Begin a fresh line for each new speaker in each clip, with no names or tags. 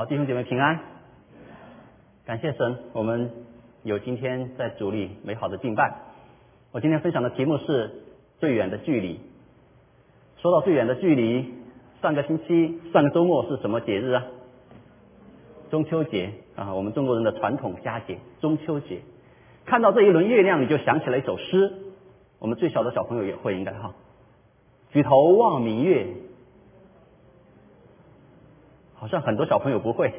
好，弟兄姐妹平安，感谢神，我们有今天在主里美好的敬拜。我今天分享的题目是最远的距离。说到最远的距离，上个星期上个周末是什么节日啊？中秋节啊，我们中国人的传统佳节中秋节。看到这一轮月亮，你就想起了一首诗，我们最小的小朋友也会应该哈。举头望明月。好像很多小朋友不会，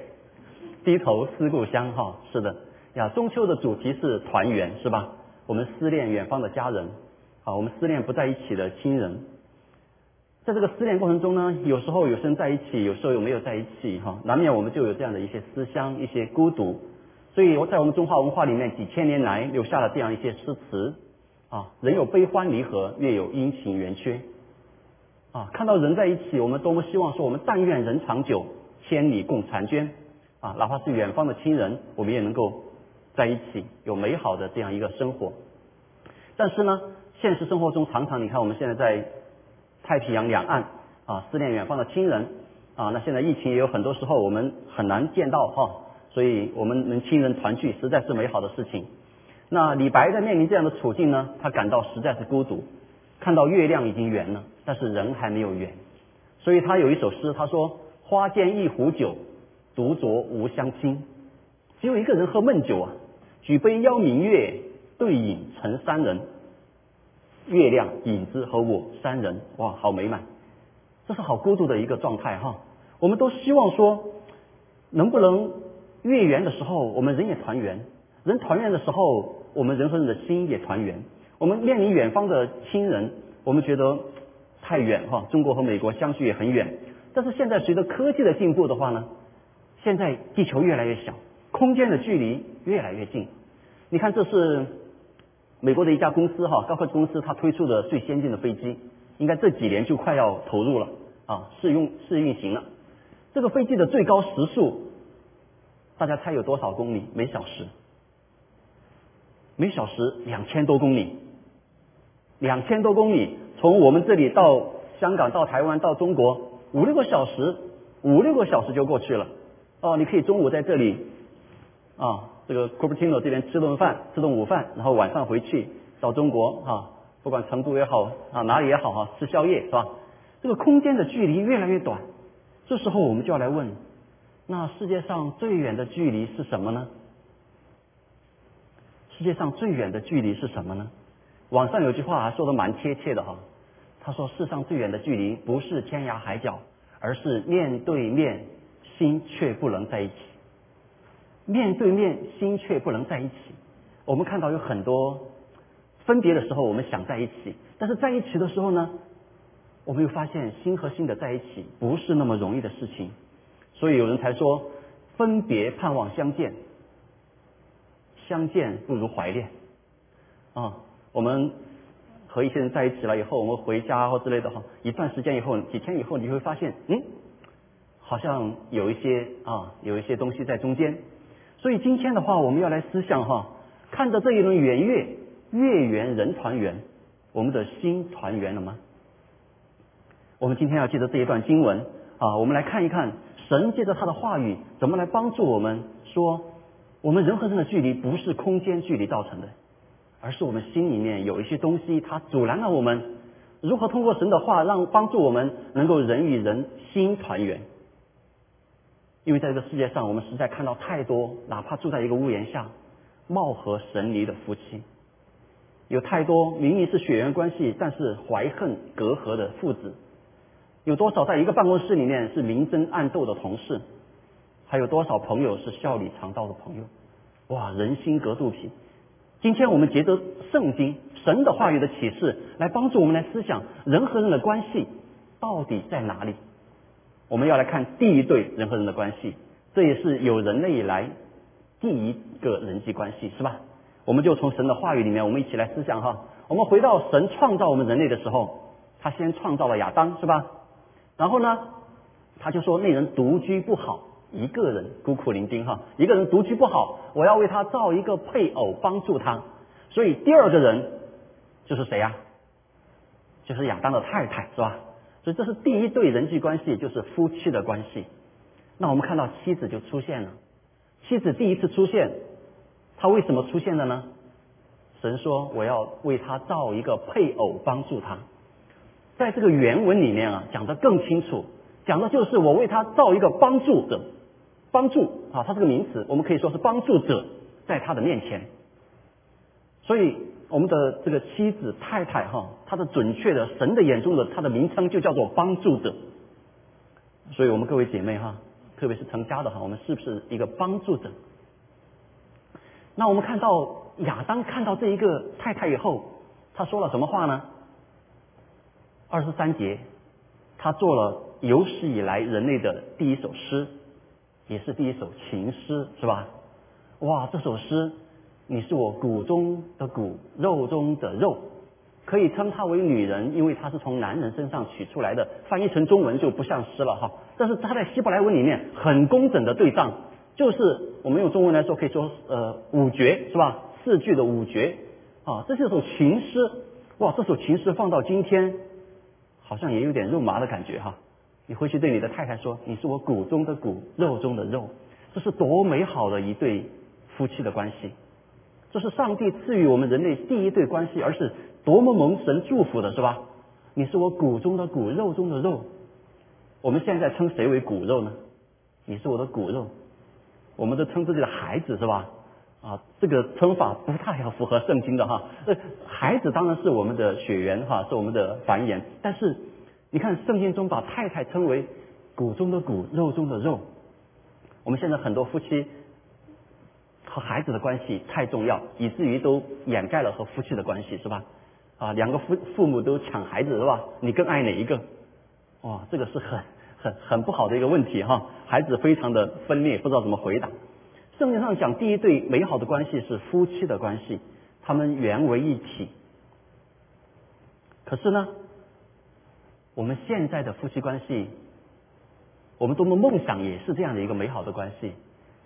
低头思故乡哈，是的呀。中秋的主题是团圆，是吧？我们思念远方的家人，啊，我们思念不在一起的亲人。在这个思念过程中呢，有时候有些人在一起，有时候又没有在一起哈，难免我们就有这样的一些思乡、一些孤独。所以我在我们中华文化里面几千年来留下了这样一些诗词啊，人有悲欢离合，月有阴晴圆缺啊。看到人在一起，我们多么希望说，我们但愿人长久。千里共婵娟啊，哪怕是远方的亲人，我们也能够在一起，有美好的这样一个生活。但是呢，现实生活中常常，你看我们现在在太平洋两岸啊，思念远方的亲人啊。那现在疫情也有很多时候我们很难见到哈，所以我们能亲人团聚，实在是美好的事情。那李白在面临这样的处境呢，他感到实在是孤独，看到月亮已经圆了，但是人还没有圆，所以他有一首诗，他说。花间一壶酒，独酌无相亲。只有一个人喝闷酒啊，举杯邀明月，对影成三人。月亮、影子和我三人，哇，好美满。这是好孤独的一个状态哈。我们都希望说，能不能月圆的时候，我们人也团圆；人团圆的时候，我们人和人的心也团圆。我们面临远方的亲人，我们觉得太远哈。中国和美国相距也很远。但是现在随着科技的进步的话呢，现在地球越来越小，空间的距离越来越近。你看，这是美国的一家公司哈，高科技公司，它推出的最先进的飞机，应该这几年就快要投入了啊，试用试运行了。这个飞机的最高时速，大家猜有多少公里每小时？每小时两千多公里，两千多公里，从我们这里到香港、到台湾、到中国。五六个小时，五六个小时就过去了。哦，你可以中午在这里，啊，这个 Cupertino 这边吃顿饭，吃顿午饭，然后晚上回去到中国啊，不管成都也好啊，哪里也好哈，吃宵夜是吧？这个空间的距离越来越短，这时候我们就要来问：那世界上最远的距离是什么呢？世界上最远的距离是什么呢？网上有句话还说的蛮贴切的哈。他说：“世上最远的距离不是天涯海角，而是面对面，心却不能在一起。面对面，心却不能在一起。我们看到有很多分别的时候，我们想在一起，但是在一起的时候呢，我们又发现心和心的在一起不是那么容易的事情。所以有人才说，分别盼望相见，相见不如怀念。啊，我们。”和一些人在一起了以后，我们回家或之类的哈，一段时间以后，几天以后，你会发现，嗯，好像有一些啊，有一些东西在中间。所以今天的话，我们要来思想哈，看着这一轮圆月，月圆人团圆，我们的心团圆了吗？我们今天要记得这一段经文啊，我们来看一看神借着他的话语怎么来帮助我们说，我们人和人的距离不是空间距离造成的。而是我们心里面有一些东西，它阻拦了我们如何通过神的话，让帮助我们能够人与人心团圆。因为在这个世界上，我们实在看到太多，哪怕住在一个屋檐下，貌合神离的夫妻，有太多明明是血缘关系，但是怀恨隔阂的父子，有多少在一个办公室里面是明争暗斗的同事，还有多少朋友是笑里藏刀的朋友？哇，人心隔肚皮。今天我们结着圣经神的话语的启示，来帮助我们来思想人和人的关系到底在哪里。我们要来看第一对人和人的关系，这也是有人类以来第一个人际关系，是吧？我们就从神的话语里面，我们一起来思想哈。我们回到神创造我们人类的时候，他先创造了亚当，是吧？然后呢，他就说那人独居不好，一个人孤苦伶仃哈，一个人独居不好，我要为他造一个配偶帮助他。所以第二个人就是谁呀？就是亚当的太太是吧？所以这是第一对人际关系，就是夫妻的关系。那我们看到妻子就出现了，妻子第一次出现，她为什么出现的呢？神说我要为他造一个配偶帮助他。在这个原文里面啊，讲的更清楚，讲的就是我为他造一个帮助者，帮助啊，它是个名词，我们可以说是帮助者在他的面前。所以我们的这个妻子太太哈，她的准确的神的眼中的她的名称就叫做帮助者。所以我们各位姐妹哈，特别是成家的哈，我们是不是一个帮助者？那我们看到亚当看到这一个太太以后，他说了什么话呢？二十三节，他做了有史以来人类的第一首诗，也是第一首情诗，是吧？哇，这首诗。你是我骨中的骨，肉中的肉，可以称它为女人，因为它是从男人身上取出来的。翻译成中文就不像诗了哈，但是它在希伯来文里面很工整的对仗，就是我们用中文来说可以说呃五绝是吧？四句的五绝啊，这是首情诗。哇，这首情诗放到今天，好像也有点肉麻的感觉哈。你回去对你的太太说，你是我骨中的骨，肉中的肉，这是多美好的一对夫妻的关系。这是上帝赐予我们人类第一对关系，而是多么蒙神祝福的，是吧？你是我骨中的骨，肉中的肉。我们现在称谁为骨肉呢？你是我的骨肉。我们都称自己的孩子，是吧？啊，这个称法不太要符合圣经的哈。这孩子当然是我们的血缘哈，是我们的繁衍。但是你看圣经中把太太称为骨中的骨，肉中的肉。我们现在很多夫妻。和孩子的关系太重要，以至于都掩盖了和夫妻的关系，是吧？啊，两个父父母都抢孩子，是吧？你更爱哪一个？哇，这个是很很很不好的一个问题哈。孩子非常的分裂，不知道怎么回答。圣经上讲，第一对美好的关系是夫妻的关系，他们原为一体。可是呢，我们现在的夫妻关系，我们多么梦想也是这样的一个美好的关系，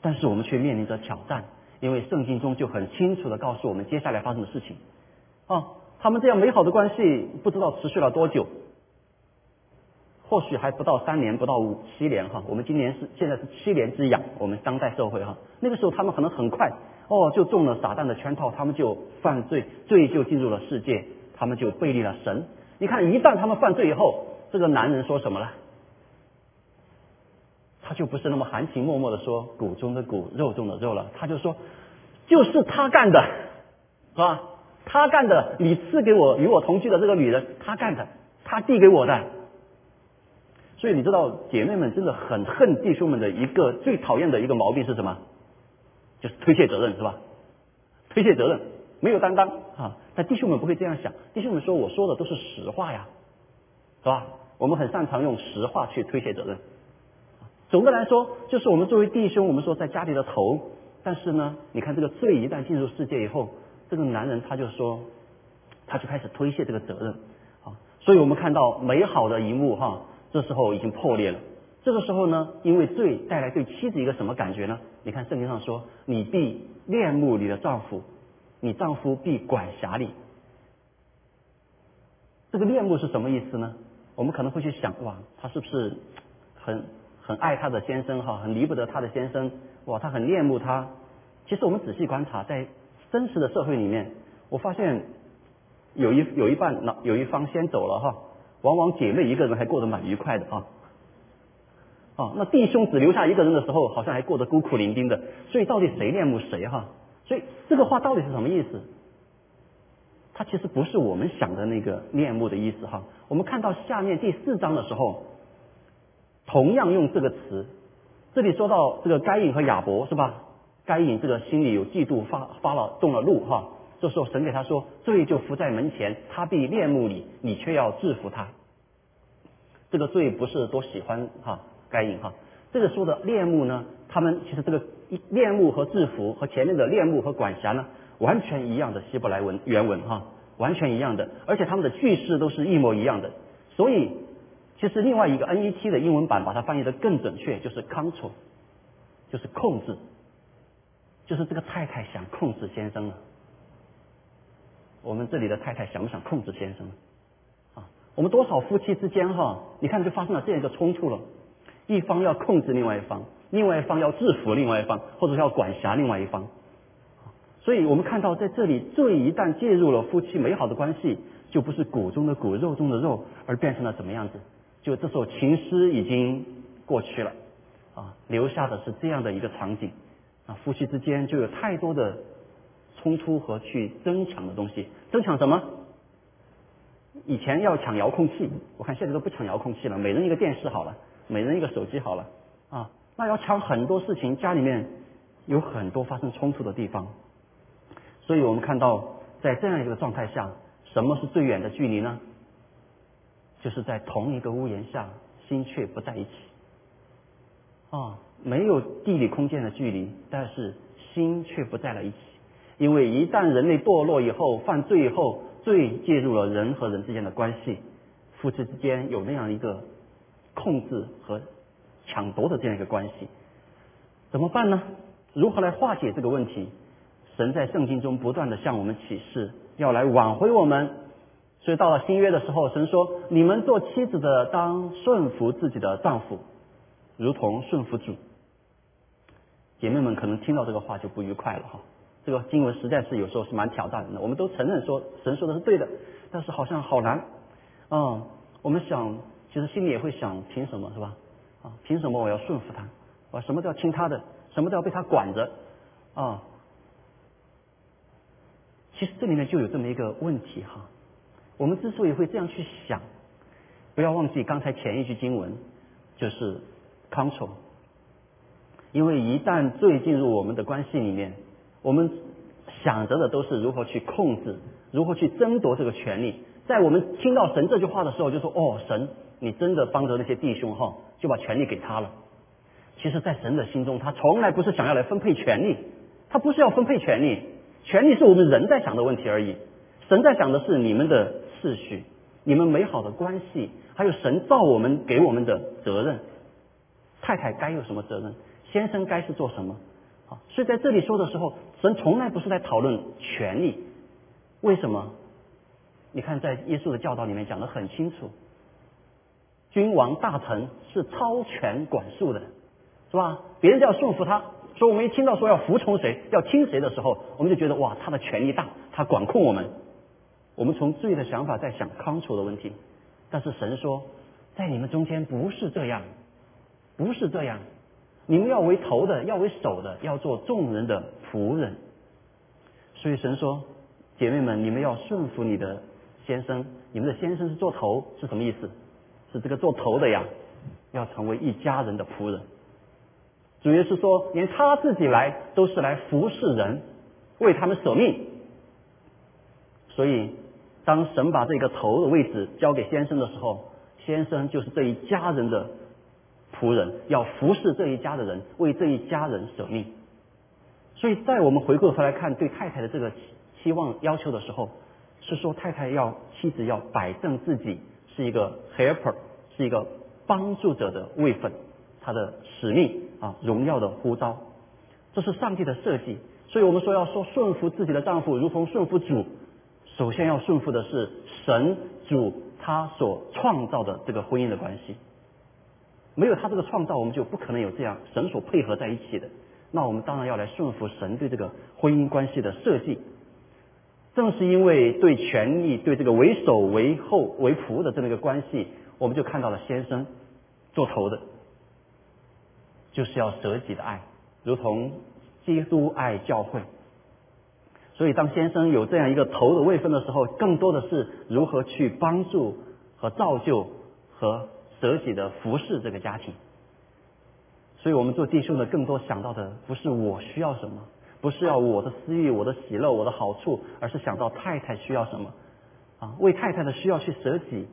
但是我们却面临着挑战。因为圣经中就很清楚的告诉我们接下来发生的事情，啊，他们这样美好的关系不知道持续了多久，或许还不到三年，不到五七年哈。我们今年是现在是七年之痒，我们当代社会哈，那个时候他们可能很快哦就中了撒旦的圈套，他们就犯罪，罪就进入了世界，他们就背离了神。你看，一旦他们犯罪以后，这个男人说什么了？他就不是那么含情脉脉的说骨中的骨，肉中的肉了，他就说，就是他干的，是吧？他干的，你赐给我与我同居的这个女人，他干的，他递给我的。所以你知道，姐妹们真的很恨弟兄们的一个最讨厌的一个毛病是什么？就是推卸责任，是吧？推卸责任，没有担当啊！但弟兄们不会这样想，弟兄们说我说的都是实话呀，是吧？我们很擅长用实话去推卸责任。总的来说，就是我们作为弟兄，我们说在家里的头。但是呢，你看这个罪一旦进入世界以后，这个男人他就说，他就开始推卸这个责任啊。所以我们看到美好的一幕哈，这时候已经破裂了。这个时候呢，因为罪带来对妻子一个什么感觉呢？你看圣经上说，你必恋慕你的丈夫，你丈夫必管辖你。这个恋慕是什么意思呢？我们可能会去想，哇，他是不是很？很爱他的先生哈，很离不得他的先生，哇，他很恋慕他。其实我们仔细观察，在真实的社会里面，我发现有一有一半有一方先走了哈，往往姐妹一个人还过得蛮愉快的啊。啊，那弟兄只留下一个人的时候，好像还过得孤苦伶仃的。所以到底谁恋慕谁哈？所以这个话到底是什么意思？它其实不是我们想的那个恋慕的意思哈。我们看到下面第四章的时候。同样用这个词，这里说到这个该隐和亚伯是吧？该隐这个心里有嫉妒，发发了动了怒哈。这时候神给他说，罪就伏在门前，他必恋慕你，你却要制服他。这个罪不是多喜欢哈该隐哈。这个说的恋慕呢，他们其实这个恋慕和制服和前面的恋慕和管辖呢，完全一样的希伯来文原文哈，完全一样的，而且他们的句式都是一模一样的，所以。其实另外一个 NET 的英文版把它翻译的更准确，就是 control，就是控制，就是这个太太想控制先生了。我们这里的太太想不想控制先生？啊，我们多少夫妻之间哈，你看就发生了这样一个冲突了，一方要控制另外一方，另外一方要制服另外一方，或者要管辖另外一方。所以我们看到在这里，罪一旦介入了夫妻美好的关系，就不是骨中的骨、肉中的肉，而变成了什么样子？就这时候情诗已经过去了，啊，留下的是这样的一个场景，啊，夫妻之间就有太多的冲突和去争抢的东西。争抢什么？以前要抢遥控器，我看现在都不抢遥控器了，每人一个电视好了，每人一个手机好了，啊，那要抢很多事情，家里面有很多发生冲突的地方。所以我们看到，在这样一个状态下，什么是最远的距离呢？就是在同一个屋檐下，心却不在一起。啊，没有地理空间的距离，但是心却不在了一起。因为一旦人类堕落以后，犯罪以后，罪介入了人和人之间的关系，夫妻之间有那样一个控制和抢夺的这样一个关系，怎么办呢？如何来化解这个问题？神在圣经中不断的向我们启示，要来挽回我们。所以到了新约的时候，神说：“你们做妻子的当顺服自己的丈夫，如同顺服主。”姐妹们可能听到这个话就不愉快了哈。这个经文实在是有时候是蛮挑战人的。我们都承认说神说的是对的，但是好像好难。嗯，我们想，其实心里也会想，凭什么是吧？啊，凭什么我要顺服他？我什么都要听他的，什么都要被他管着啊？其实这里面就有这么一个问题哈，我们之所以会这样去想，不要忘记刚才前一句经文就是 control，因为一旦罪进入我们的关系里面，我们想着的都是如何去控制，如何去争夺这个权利。在我们听到神这句话的时候，就说哦，神，你真的帮着那些弟兄哈，就把权利给他了。其实，在神的心中，他从来不是想要来分配权利，他不是要分配权利。权利是我们人在想的问题而已，神在想的是你们的次序，你们美好的关系，还有神造我们给我们的责任。太太该有什么责任？先生该是做什么？啊，所以在这里说的时候，神从来不是在讨论权利。为什么？你看，在耶稣的教导里面讲的很清楚，君王大臣是超权管束的，是吧？别人就要顺服他。所以，我们一听到说要服从谁、要听谁的时候，我们就觉得哇，他的权力大，他管控我们。我们从罪的想法在想康楚的问题，但是神说，在你们中间不是这样，不是这样。你们要为头的，要为首的，要做众人的仆人。所以神说，姐妹们，你们要顺服你的先生，你们的先生是做头，是什么意思？是这个做头的呀，要成为一家人的仆人。主要是说，连他自己来都是来服侍人，为他们舍命。所以，当神把这个头的位置交给先生的时候，先生就是这一家人的仆人，要服侍这一家的人，为这一家人舍命。所以在我们回过头来看对太太的这个期望要求的时候，是说太太要妻子要摆正自己是一个 helper，是一个帮助者的位分。他的使命啊，荣耀的呼召，这是上帝的设计。所以我们说要说顺服自己的丈夫，如同顺服主。首先要顺服的是神主他所创造的这个婚姻的关系。没有他这个创造，我们就不可能有这样神所配合在一起的。那我们当然要来顺服神对这个婚姻关系的设计。正是因为对权力、对这个为首、为后、为仆的这么一个关系，我们就看到了先生做头的。就是要舍己的爱，如同基督爱教会。所以，当先生有这样一个头的位分的时候，更多的是如何去帮助和造就和舍己的服侍这个家庭。所以我们做弟兄的，更多想到的不是我需要什么，不是要我的私欲、我的喜乐、我的好处，而是想到太太需要什么，啊，为太太的需要去舍己。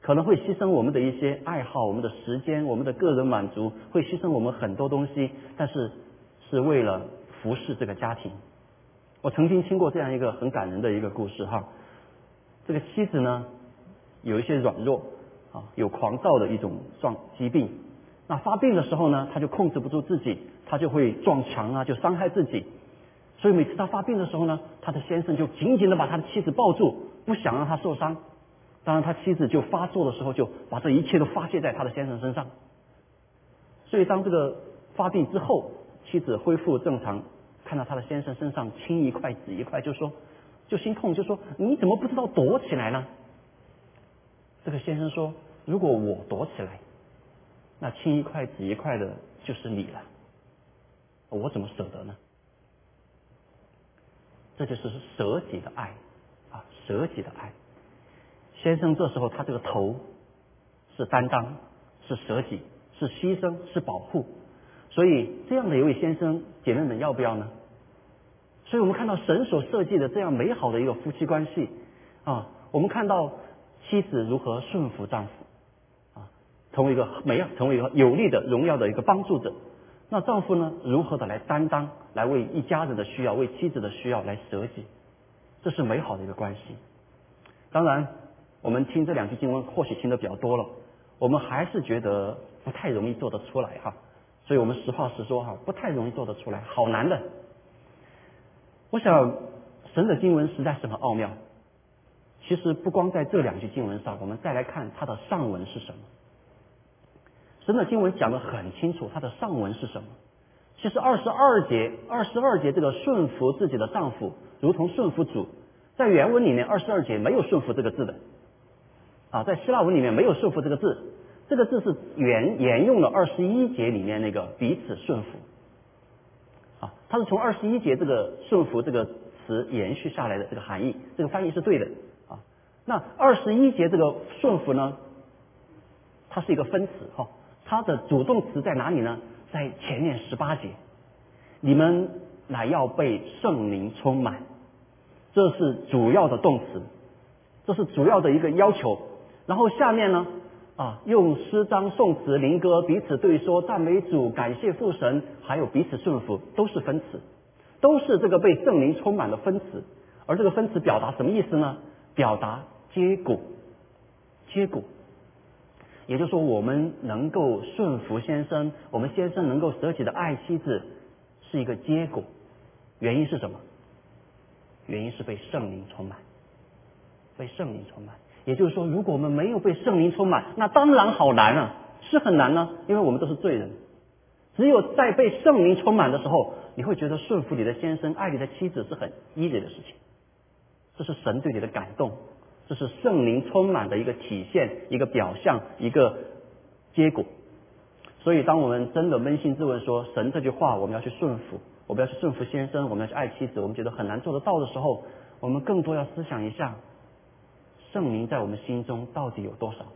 可能会牺牲我们的一些爱好、我们的时间、我们的个人满足，会牺牲我们很多东西，但是是为了服侍这个家庭。我曾经听过这样一个很感人的一个故事哈，这个妻子呢有一些软弱啊，有狂躁的一种状疾病，那发病的时候呢，他就控制不住自己，他就会撞墙啊，就伤害自己。所以每次他发病的时候呢，他的先生就紧紧的把他的妻子抱住，不想让他受伤。当然，他妻子就发作的时候，就把这一切都发泄在他的先生身上。所以，当这个发病之后，妻子恢复正常，看到他的先生身上青一块紫一块，就说，就心痛，就说你怎么不知道躲起来呢？这个先生说，如果我躲起来，那青一块紫一块的就是你了，我怎么舍得呢？这就是舍己的爱啊，舍己的爱。先生这时候他这个头是担当，是舍己，是牺牲，是保护。所以这样的一位先生，姐妹们要不要呢？所以我们看到神所设计的这样美好的一个夫妻关系啊，我们看到妻子如何顺服丈夫啊，成为一个美，成为一个有力的荣耀的一个帮助者。那丈夫呢，如何的来担当，来为一家人的需要，为妻子的需要来舍己，这是美好的一个关系。当然，我们听这两句经文或许听的比较多了，我们还是觉得不太容易做得出来哈。所以我们实话实说哈，不太容易做得出来，好难的。我想神的经文实在是很奥妙。其实不光在这两句经文上，我们再来看它的上文是什么。神的经文讲的很清楚，它的上文是什么？其实二十二节，二十二节这个顺服自己的丈夫，如同顺服主，在原文里面二十二节没有顺服这个字的，啊，在希腊文里面没有顺服这个字，这个字是沿沿用了二十一节里面那个彼此顺服，啊，它是从二十一节这个顺服这个词延续下来的这个含义，这个翻译是对的，啊，那二十一节这个顺服呢，它是一个分词，哈。它的主动词在哪里呢？在前面十八节，你们乃要被圣灵充满，这是主要的动词，这是主要的一个要求。然后下面呢，啊，用诗章、颂词、灵歌彼此对说，赞美主、感谢父神，还有彼此顺服，都是分词，都是这个被圣灵充满的分词。而这个分词表达什么意思呢？表达结果，结果。也就是说，我们能够顺服先生，我们先生能够舍己的爱妻子，是一个结果。原因是什么？原因是被圣灵充满，被圣灵充满。也就是说，如果我们没有被圣灵充满，那当然好难啊，是很难呢，因为我们都是罪人。只有在被圣灵充满的时候，你会觉得顺服你的先生、爱你的妻子是很 easy 的事情。这是神对你的感动。这是圣灵充满的一个体现，一个表象，一个结果。所以，当我们真的扪心自问说，神这句话我们要去顺服，我们要去顺服先生，我们要去爱妻子，我们觉得很难做得到的时候，我们更多要思想一下，圣灵在我们心中到底有多少？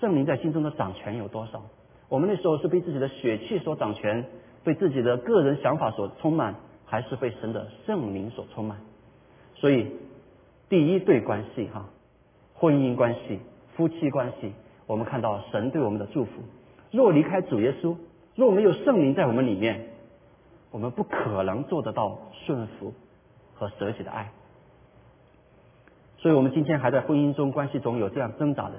圣灵在心中的掌权有多少？我们那时候是被自己的血气所掌权，被自己的个人想法所充满，还是被神的圣灵所充满？所以。第一对关系哈，婚姻关系、夫妻关系，我们看到神对我们的祝福。若离开主耶稣，若没有圣灵在我们里面，我们不可能做得到顺服和舍己的爱。所以，我们今天还在婚姻中、关系中有这样挣扎的，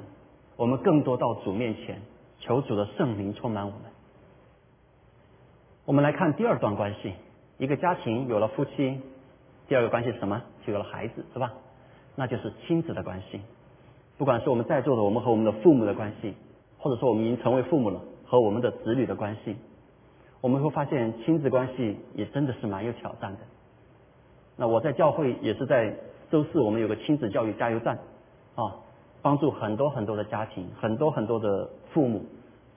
我们更多到主面前，求主的圣灵充满我们。我们来看第二段关系，一个家庭有了夫妻，第二个关系是什么？就有了孩子，是吧？那就是亲子的关系，不管是我们在座的，我们和我们的父母的关系，或者说我们已经成为父母了，和我们的子女的关系，我们会发现亲子关系也真的是蛮有挑战的。那我在教会也是在周四，我们有个亲子教育加油站，啊，帮助很多很多的家庭，很多很多的父母，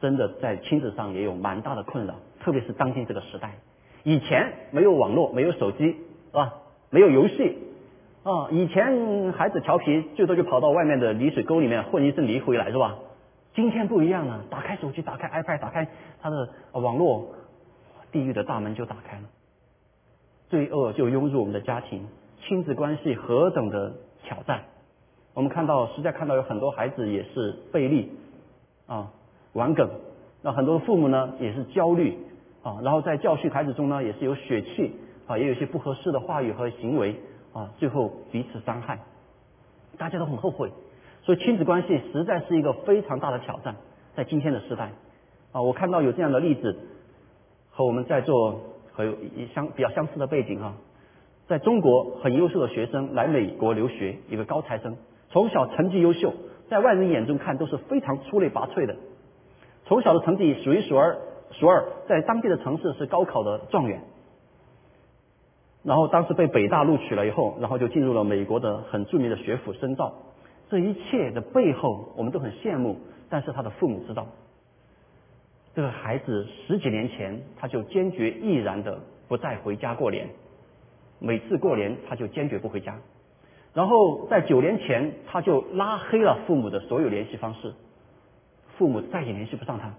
真的在亲子上也有蛮大的困扰，特别是当今这个时代，以前没有网络，没有手机，是吧？没有游戏。啊，以前孩子调皮，最多就跑到外面的泥水沟里面混一身泥回来，是吧？今天不一样了，打开手机，打开 iPad，打开他的网络，地狱的大门就打开了，罪恶就涌入我们的家庭，亲子关系何等的挑战。我们看到，实在看到有很多孩子也是背力啊，玩梗，那很多父母呢也是焦虑啊，然后在教训孩子中呢也是有血气啊，也有些不合适的话语和行为。啊，最后彼此伤害，大家都很后悔，所以亲子关系实在是一个非常大的挑战，在今天的时代。啊，我看到有这样的例子，和我们在座和有相比较相似的背景哈，在中国很优秀的学生来美国留学，一个高材生，从小成绩优秀，在外人眼中看都是非常出类拔萃的，从小的成绩数一数二，数二，在当地的城市是高考的状元，然后当时被北大录取了以后，然后就进入了美国的很著名的学府深造，这一切的背后我们都很羡慕，但是他的父母知道。这个孩子十几年前他就坚决毅然的不再回家过年，每次过年他就坚决不回家，然后在九年前他就拉黑了父母的所有联系方式，父母再也联系不上他。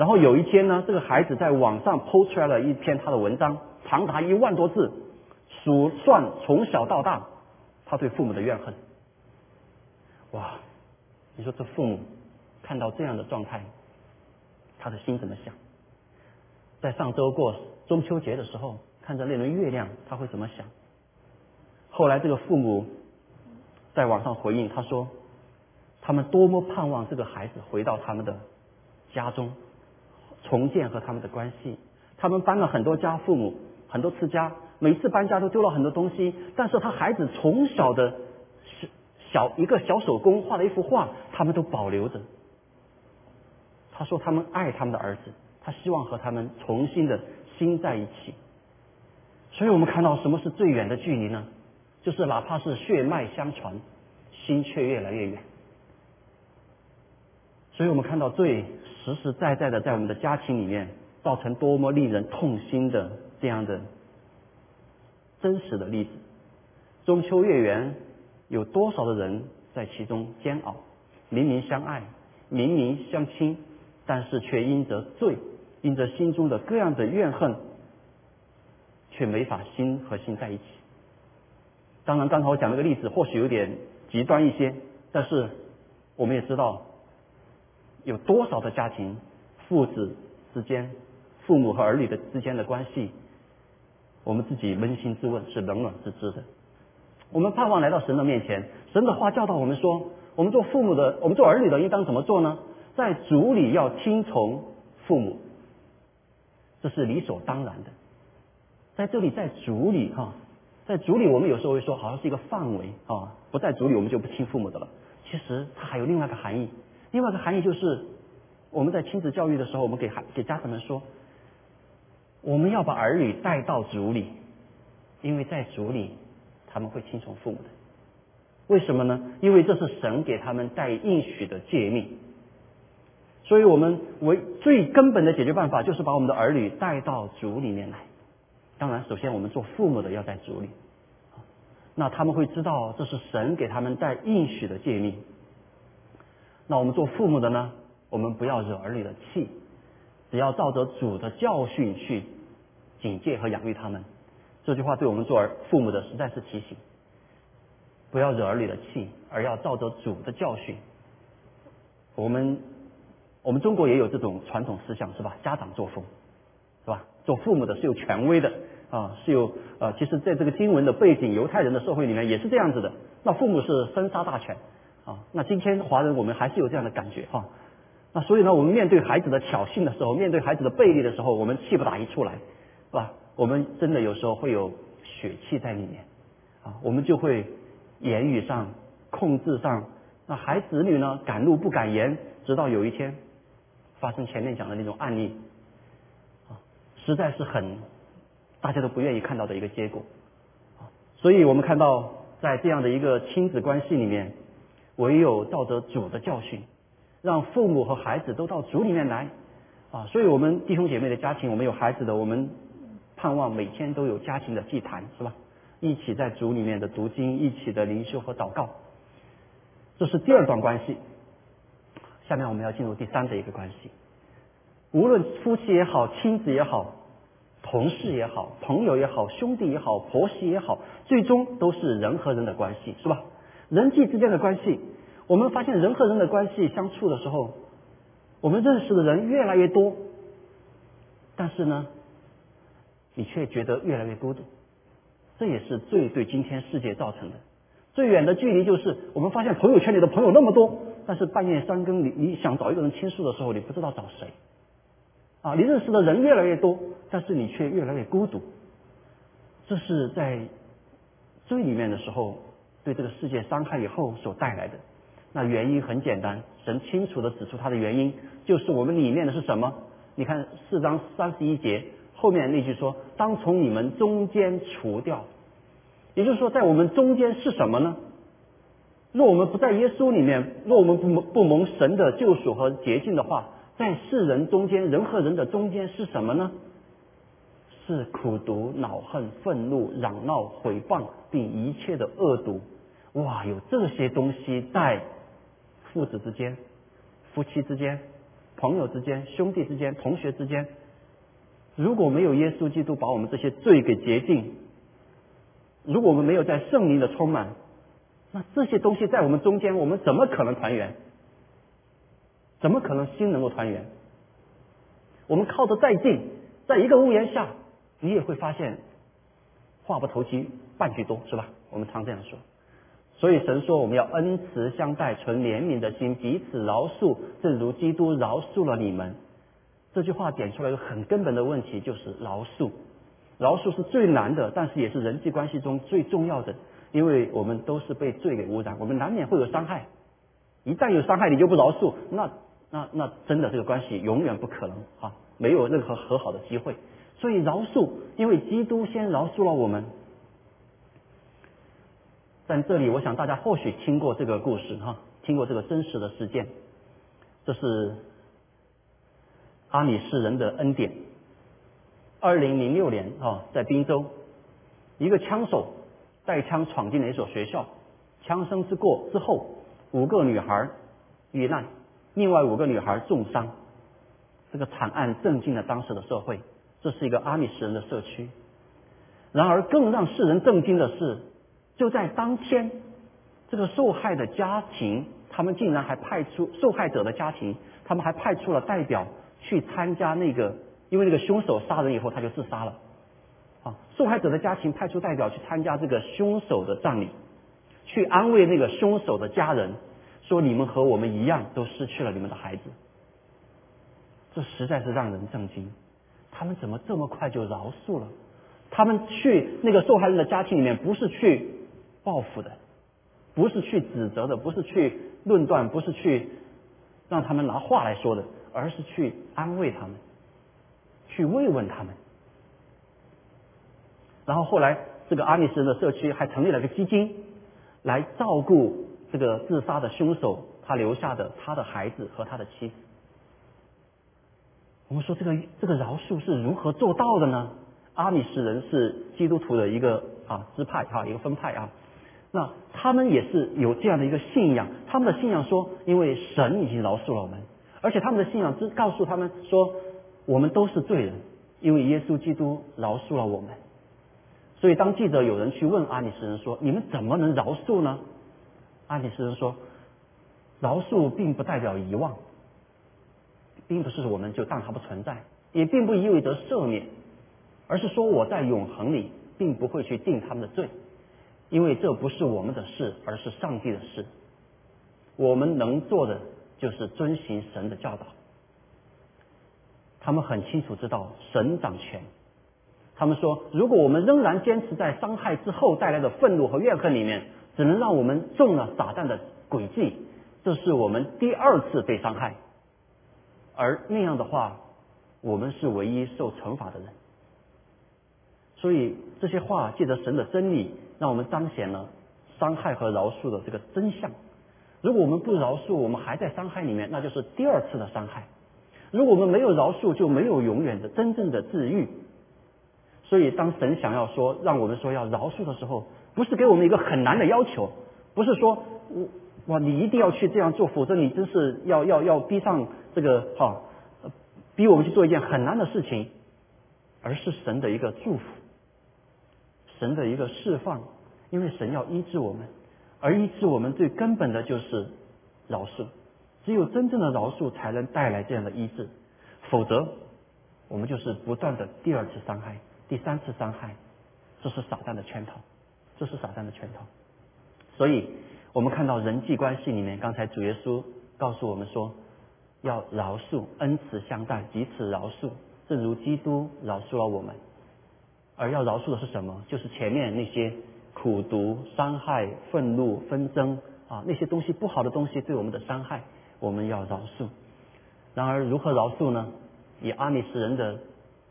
然后有一天呢，这个孩子在网上抛出来了一篇他的文章，长达一万多字，数算从小到大他对父母的怨恨。哇，你说这父母看到这样的状态？他的心怎么想？在上周过中秋节的时候，看着那轮月亮，他会怎么想？后来这个父母在网上回应他说：“他们多么盼望这个孩子回到他们的家中，重建和他们的关系。他们搬了很多家，父母很多次家，每次搬家都丢了很多东西。但是他孩子从小的小一个小手工画的一幅画，他们都保留着。”他说：“他们爱他们的儿子，他希望和他们重新的心在一起。所以我们看到什么是最远的距离呢？就是哪怕是血脉相传，心却越来越远。所以我们看到最实实在在的在我们的家庭里面造成多么令人痛心的这样的真实的例子。中秋月圆，有多少的人在其中煎熬？明明相爱，明明相亲。”但是却因着罪，因着心中的各样的怨恨，却没法心和心在一起。当然，刚才我讲那个例子或许有点极端一些，但是我们也知道，有多少的家庭，父子之间、父母和儿女的之间的关系，我们自己扪心自问是冷暖自知的。我们盼望来到神的面前，神的话教导我们说，我们做父母的，我们做儿女的应当怎么做呢？在主里要听从父母，这是理所当然的。在这里，在主里哈，在主里，我们有时候会说，好像是一个范围啊，不在主里，我们就不听父母的了。其实它还有另外一个含义，另外一个含义就是，我们在亲子教育的时候，我们给孩给家长们说，我们要把儿女带到主里，因为在主里他们会听从父母的。为什么呢？因为这是神给他们带应许的诫命。所以我们为最根本的解决办法，就是把我们的儿女带到主里面来。当然，首先我们做父母的要在主里，那他们会知道这是神给他们带应许的诫命。那我们做父母的呢，我们不要惹儿女的气，只要照着主的教训去警戒和养育他们。这句话对我们做儿父母的实在是提醒：不要惹儿女的气，而要照着主的教训。我们。我们中国也有这种传统思想，是吧？家长作风，是吧？做父母的是有权威的啊，是有呃，其实在这个经文的背景，犹太人的社会里面也是这样子的。那父母是生杀大权啊。那今天华人我们还是有这样的感觉哈。那所以呢，我们面对孩子的挑衅的时候，面对孩子的背离的时候，我们气不打一处来，是吧？我们真的有时候会有血气在里面啊，我们就会言语上控制上，那孩子女呢，敢怒不敢言，直到有一天。发生前面讲的那种案例，啊，实在是很大家都不愿意看到的一个结果，所以我们看到在这样的一个亲子关系里面，唯有照着主的教训，让父母和孩子都到主里面来，啊，所以我们弟兄姐妹的家庭，我们有孩子的，我们盼望每天都有家庭的祭坛，是吧？一起在主里面的读经，一起的灵修和祷告，这是第二段关系。下面我们要进入第三的一个关系，无论夫妻也好，亲子也好，同事也好，朋友也好，兄弟也好，婆媳也好，最终都是人和人的关系，是吧？人际之间的关系，我们发现人和人的关系相处的时候，我们认识的人越来越多，但是呢，你却觉得越来越孤独，这也是最对今天世界造成的最远的距离，就是我们发现朋友圈里的朋友那么多。但是半夜三更你你想找一个人倾诉的时候，你不知道找谁。啊，你认识的人越来越多，但是你却越来越孤独。这是在罪里面的时候对这个世界伤害以后所带来的。那原因很简单，神清楚的指出它的原因，就是我们里面的是什么？你看四章三十一节后面那句说：“当从你们中间除掉。”也就是说，在我们中间是什么呢？若我们不在耶稣里面，若我们不不蒙神的救赎和洁净的话，在世人中间，人和人的中间是什么呢？是苦毒、恼恨、愤怒、嚷闹、毁谤，并一切的恶毒。哇，有这些东西在父子之间、夫妻之间、朋友之间、兄弟之间、同学之间。如果没有耶稣基督把我们这些罪给洁净，如果我们没有在圣灵的充满，那这些东西在我们中间，我们怎么可能团圆？怎么可能心能够团圆？我们靠得再近，在一个屋檐下，你也会发现话不投机半句多，是吧？我们常这样说。所以神说我们要恩慈相待，存怜悯的心，彼此饶恕，正如基督饶恕了你们。这句话点出来一个很根本的问题，就是饶恕。饶恕是最难的，但是也是人际关系中最重要的，因为我们都是被罪给污染，我们难免会有伤害。一旦有伤害，你就不饶恕，那那那真的这个关系永远不可能啊，没有任何和好的机会。所以饶恕，因为基督先饶恕了我们。但这里，我想大家或许听过这个故事哈，听过这个真实的事件，这是阿米士人的恩典。二零零六年啊，在滨州，一个枪手带枪闯进了一所学校，枪声之过之后，五个女孩遇难，另外五个女孩重伤。这个惨案震惊了当时的社会。这是一个阿米什人的社区。然而，更让世人震惊的是，就在当天，这个受害的家庭，他们竟然还派出受害者的家庭，他们还派出了代表去参加那个。因为那个凶手杀人以后他就自杀了，啊，受害者的家庭派出代表去参加这个凶手的葬礼，去安慰那个凶手的家人，说你们和我们一样都失去了你们的孩子，这实在是让人震惊。他们怎么这么快就饶恕了？他们去那个受害人的家庭里面，不是去报复的，不是去指责的，不是去论断，不是去让他们拿话来说的，而是去安慰他们。去慰问他们，然后后来这个阿米斯人的社区还成立了个基金，来照顾这个自杀的凶手他留下的他的孩子和他的妻子。我们说这个这个饶恕是如何做到的呢？阿米斯人是基督徒的一个啊支派哈一个分派啊，那他们也是有这样的一个信仰，他们的信仰说，因为神已经饶恕了我们，而且他们的信仰只告诉他们说。我们都是罪人，因为耶稣基督饶恕了我们。所以当记者有人去问阿里斯人说：“你们怎么能饶恕呢？”阿里斯人说：“饶恕并不代表遗忘，并不是我们就当它不存在，也并不意味着赦免，而是说我在永恒里并不会去定他们的罪，因为这不是我们的事，而是上帝的事。我们能做的就是遵循神的教导。”他们很清楚知道神掌权。他们说，如果我们仍然坚持在伤害之后带来的愤怒和怨恨里面，只能让我们中了撒旦的诡计。这是我们第二次被伤害，而那样的话，我们是唯一受惩罚的人。所以这些话借着神的真理，让我们彰显了伤害和饶恕的这个真相。如果我们不饶恕，我们还在伤害里面，那就是第二次的伤害。如果我们没有饶恕，就没有永远的真正的治愈。所以，当神想要说让我们说要饶恕的时候，不是给我们一个很难的要求，不是说我哇你一定要去这样做，否则你真是要要要逼上这个哈，逼我们去做一件很难的事情，而是神的一个祝福，神的一个释放，因为神要医治我们，而医治我们最根本的就是饶恕。只有真正的饶恕才能带来这样的医治，否则我们就是不断的第二次伤害、第三次伤害，这是撒旦的圈套，这是撒旦的圈套。所以，我们看到人际关系里面，刚才主耶稣告诉我们说，要饶恕，恩慈相待，彼此饶恕，正如基督饶恕了我们。而要饶恕的是什么？就是前面那些苦毒、伤害、愤怒、纷争啊，那些东西不好的东西对我们的伤害，我们要饶恕。然而，如何饶恕呢？以阿米什人的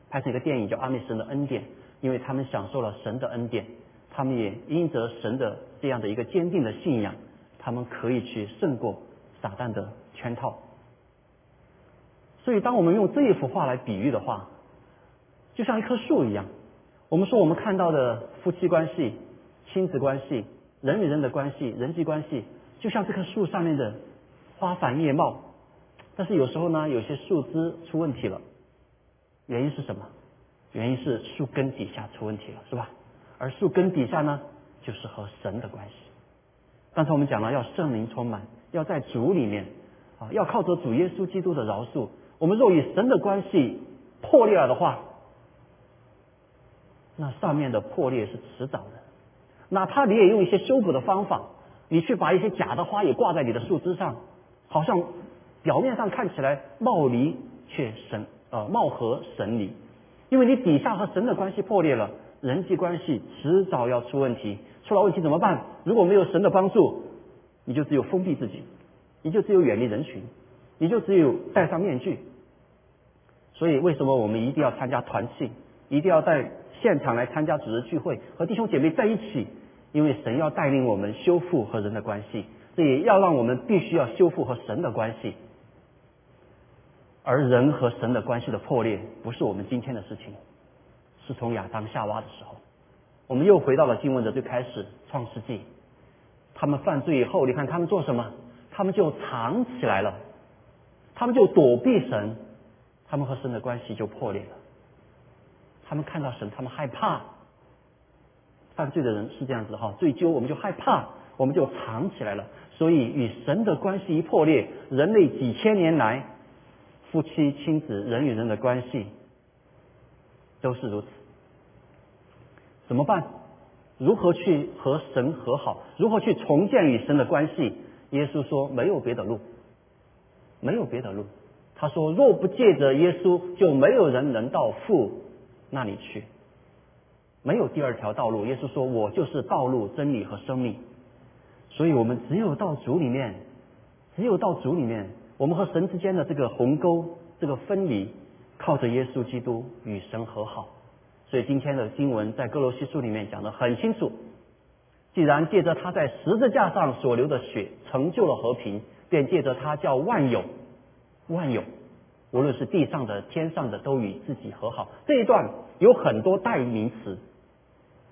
拍成一个电影叫《阿米什人的恩典》，因为他们享受了神的恩典，他们也因着神的这样的一个坚定的信仰，他们可以去胜过撒旦的圈套。所以，当我们用这一幅画来比喻的话，就像一棵树一样。我们说，我们看到的夫妻关系、亲子关系、人与人的关系、人际关系，就像这棵树上面的花繁叶茂。但是有时候呢，有些树枝出问题了，原因是什么？原因是树根底下出问题了，是吧？而树根底下呢，就是和神的关系。刚才我们讲了，要圣灵充满，要在主里面啊，要靠着主耶稣基督的饶恕。我们若与神的关系破裂了的话，那上面的破裂是迟早的，哪怕你也用一些修补的方法，你去把一些假的花也挂在你的树枝上，好像表面上看起来貌离却神呃貌合神离，因为你底下和神的关系破裂了，人际关系迟早要出问题，出了问题怎么办？如果没有神的帮助，你就只有封闭自己，你就只有远离人群，你就只有戴上面具。所以为什么我们一定要参加团契，一定要在？现场来参加组织聚会，和弟兄姐妹在一起，因为神要带领我们修复和人的关系，这也要让我们必须要修复和神的关系。而人和神的关系的破裂，不是我们今天的事情，是从亚当夏娃的时候，我们又回到了经文的最开始，创世纪，他们犯罪以后，你看他们做什么？他们就藏起来了，他们就躲避神，他们和神的关系就破裂了。他们看到神，他们害怕。犯罪的人是这样子哈，醉酒我们就害怕，我们就藏起来了。所以与神的关系一破裂，人类几千年来夫妻、亲子、人与人的关系都是如此。怎么办？如何去和神和好？如何去重建与神的关系？耶稣说没有别的路，没有别的路。他说若不借着耶稣，就没有人能到父。那里去，没有第二条道路。耶稣说：“我就是道路、真理和生命。”所以，我们只有到主里面，只有到主里面，我们和神之间的这个鸿沟、这个分离，靠着耶稣基督与神和好。所以，今天的经文在哥罗西书里面讲的很清楚：既然借着他在十字架上所流的血成就了和平，便借着他叫万有、万有。无论是地上的、天上的，都与自己和好。这一段有很多代名词，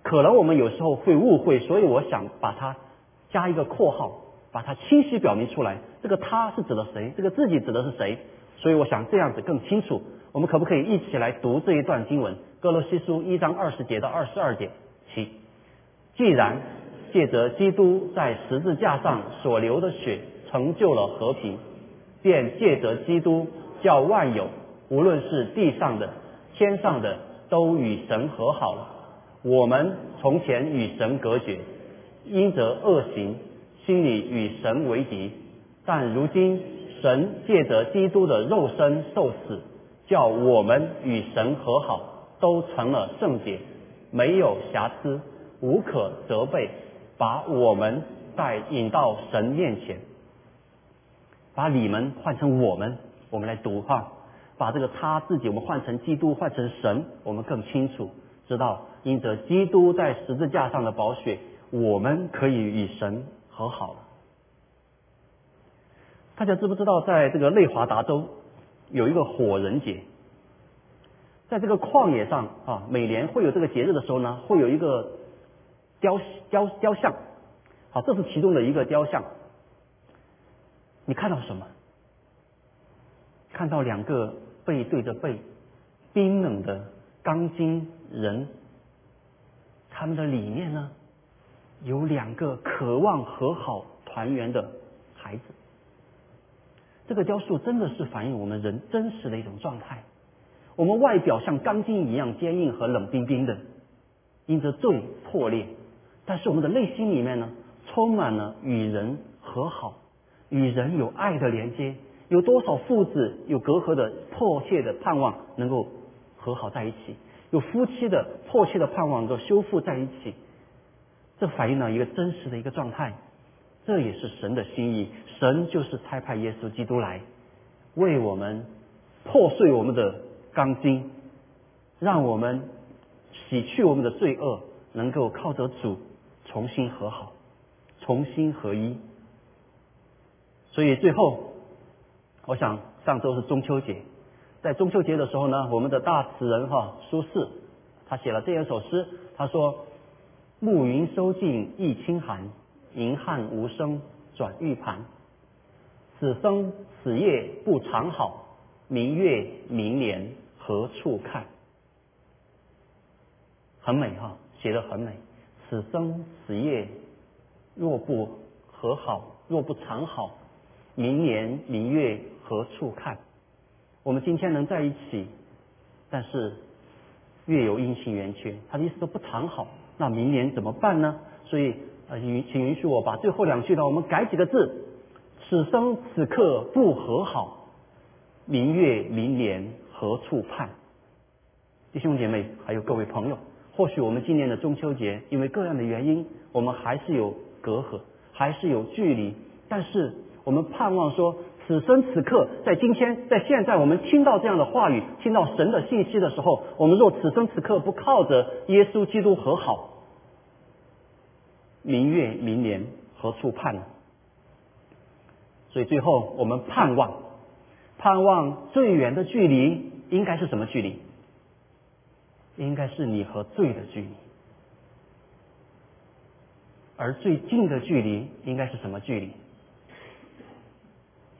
可能我们有时候会误会，所以我想把它加一个括号，把它清晰表明出来。这个他是指的谁？这个自己指的是谁？所以我想这样子更清楚。我们可不可以一起来读这一段经文？哥罗西书一章二十节到二十二节。七，既然借着基督在十字架上所流的血成就了和平，便借着基督。叫万有，无论是地上的、天上的，都与神和好了。我们从前与神隔绝，因着恶行，心里与神为敌。但如今神借着基督的肉身受死，叫我们与神和好，都成了圣洁，没有瑕疵，无可责备，把我们带引到神面前，把你们换成我们。我们来读哈，把这个他自己我们换成基督，换成神，我们更清楚知道，因着基督在十字架上的宝血，我们可以与神和好了。大家知不知道，在这个内华达州有一个火人节，在这个旷野上啊，每年会有这个节日的时候呢，会有一个雕雕雕像，好，这是其中的一个雕像，你看到什么？看到两个背对着背、冰冷的钢筋人，他们的里面呢，有两个渴望和好团圆的孩子。这个雕塑真的是反映我们人真实的一种状态。我们外表像钢筋一样坚硬和冷冰冰的，因着罪破裂，但是我们的内心里面呢，充满了与人和好、与人有爱的连接，有多少父子有隔阂的迫切的盼望能够和好在一起，有夫妻的迫切的盼望能够修复在一起，这反映了一个真实的一个状态，这也是神的心意。神就是差派耶稣基督来为我们破碎我们的钢筋，让我们洗去我们的罪恶，能够靠着主重新和好，重新合一。所以最后，我想上周是中秋节，在中秋节的时候呢，我们的大词人哈苏轼，他写了这样一首诗，他说：“暮云收尽溢清寒，银汉无声转玉盘。此生此夜不长好，明月明年何处看？”很美哈，写的很美。此生此夜若不和好，若不长好。明年明月何处看？我们今天能在一起，但是月有阴晴圆缺，他的意思都不长好。那明年怎么办呢？所以呃，允请允许我把最后两句呢，我们改几个字：此生此刻不和好，明月明年何处盼？弟兄姐妹，还有各位朋友，或许我们今年的中秋节，因为各样的原因，我们还是有隔阂，还是有距离，但是。我们盼望说，此生此刻，在今天，在现在，我们听到这样的话语，听到神的信息的时候，我们若此生此刻不靠着耶稣基督和好，明月明年何处盼？所以最后，我们盼望，盼望最远的距离应该是什么距离？应该是你和罪的距离，而最近的距离应该是什么距离？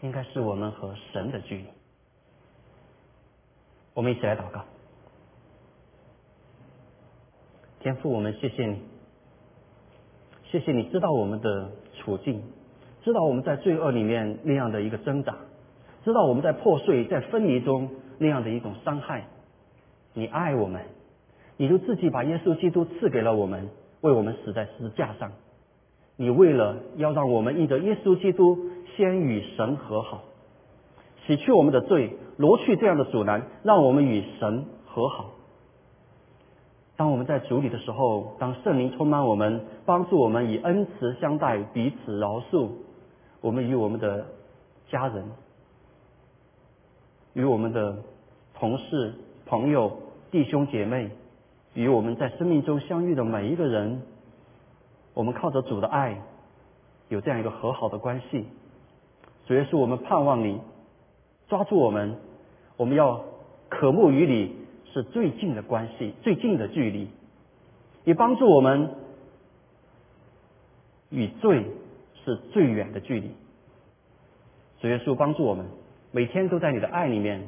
应该是我们和神的距离。我们一起来祷告，天父，我们谢谢你，谢谢你知道我们的处境，知道我们在罪恶里面那样的一个挣扎，知道我们在破碎、在分离中那样的一种伤害。你爱我们，你就自己把耶稣基督赐给了我们，为我们死在十字架上。你为了要让我们因着耶稣基督。先与神和好，洗去我们的罪，挪去这样的阻拦，让我们与神和好。当我们在主里的时候，当圣灵充满我们，帮助我们以恩慈相待，彼此饶恕，我们与我们的家人、与我们的同事、朋友、弟兄姐妹，与我们在生命中相遇的每一个人，我们靠着主的爱，有这样一个和好的关系。主要是我们盼望你抓住我们，我们要渴慕于你是最近的关系，最近的距离，也帮助我们与罪是最远的距离。主耶稣帮助我们，每天都在你的爱里面，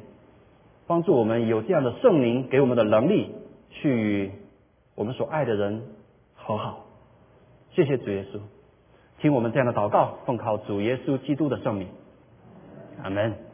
帮助我们有这样的圣灵给我们的能力，去与我们所爱的人和好。谢谢主耶稣。听我们这样的祷告，奉靠主耶稣基督的圣名，阿门。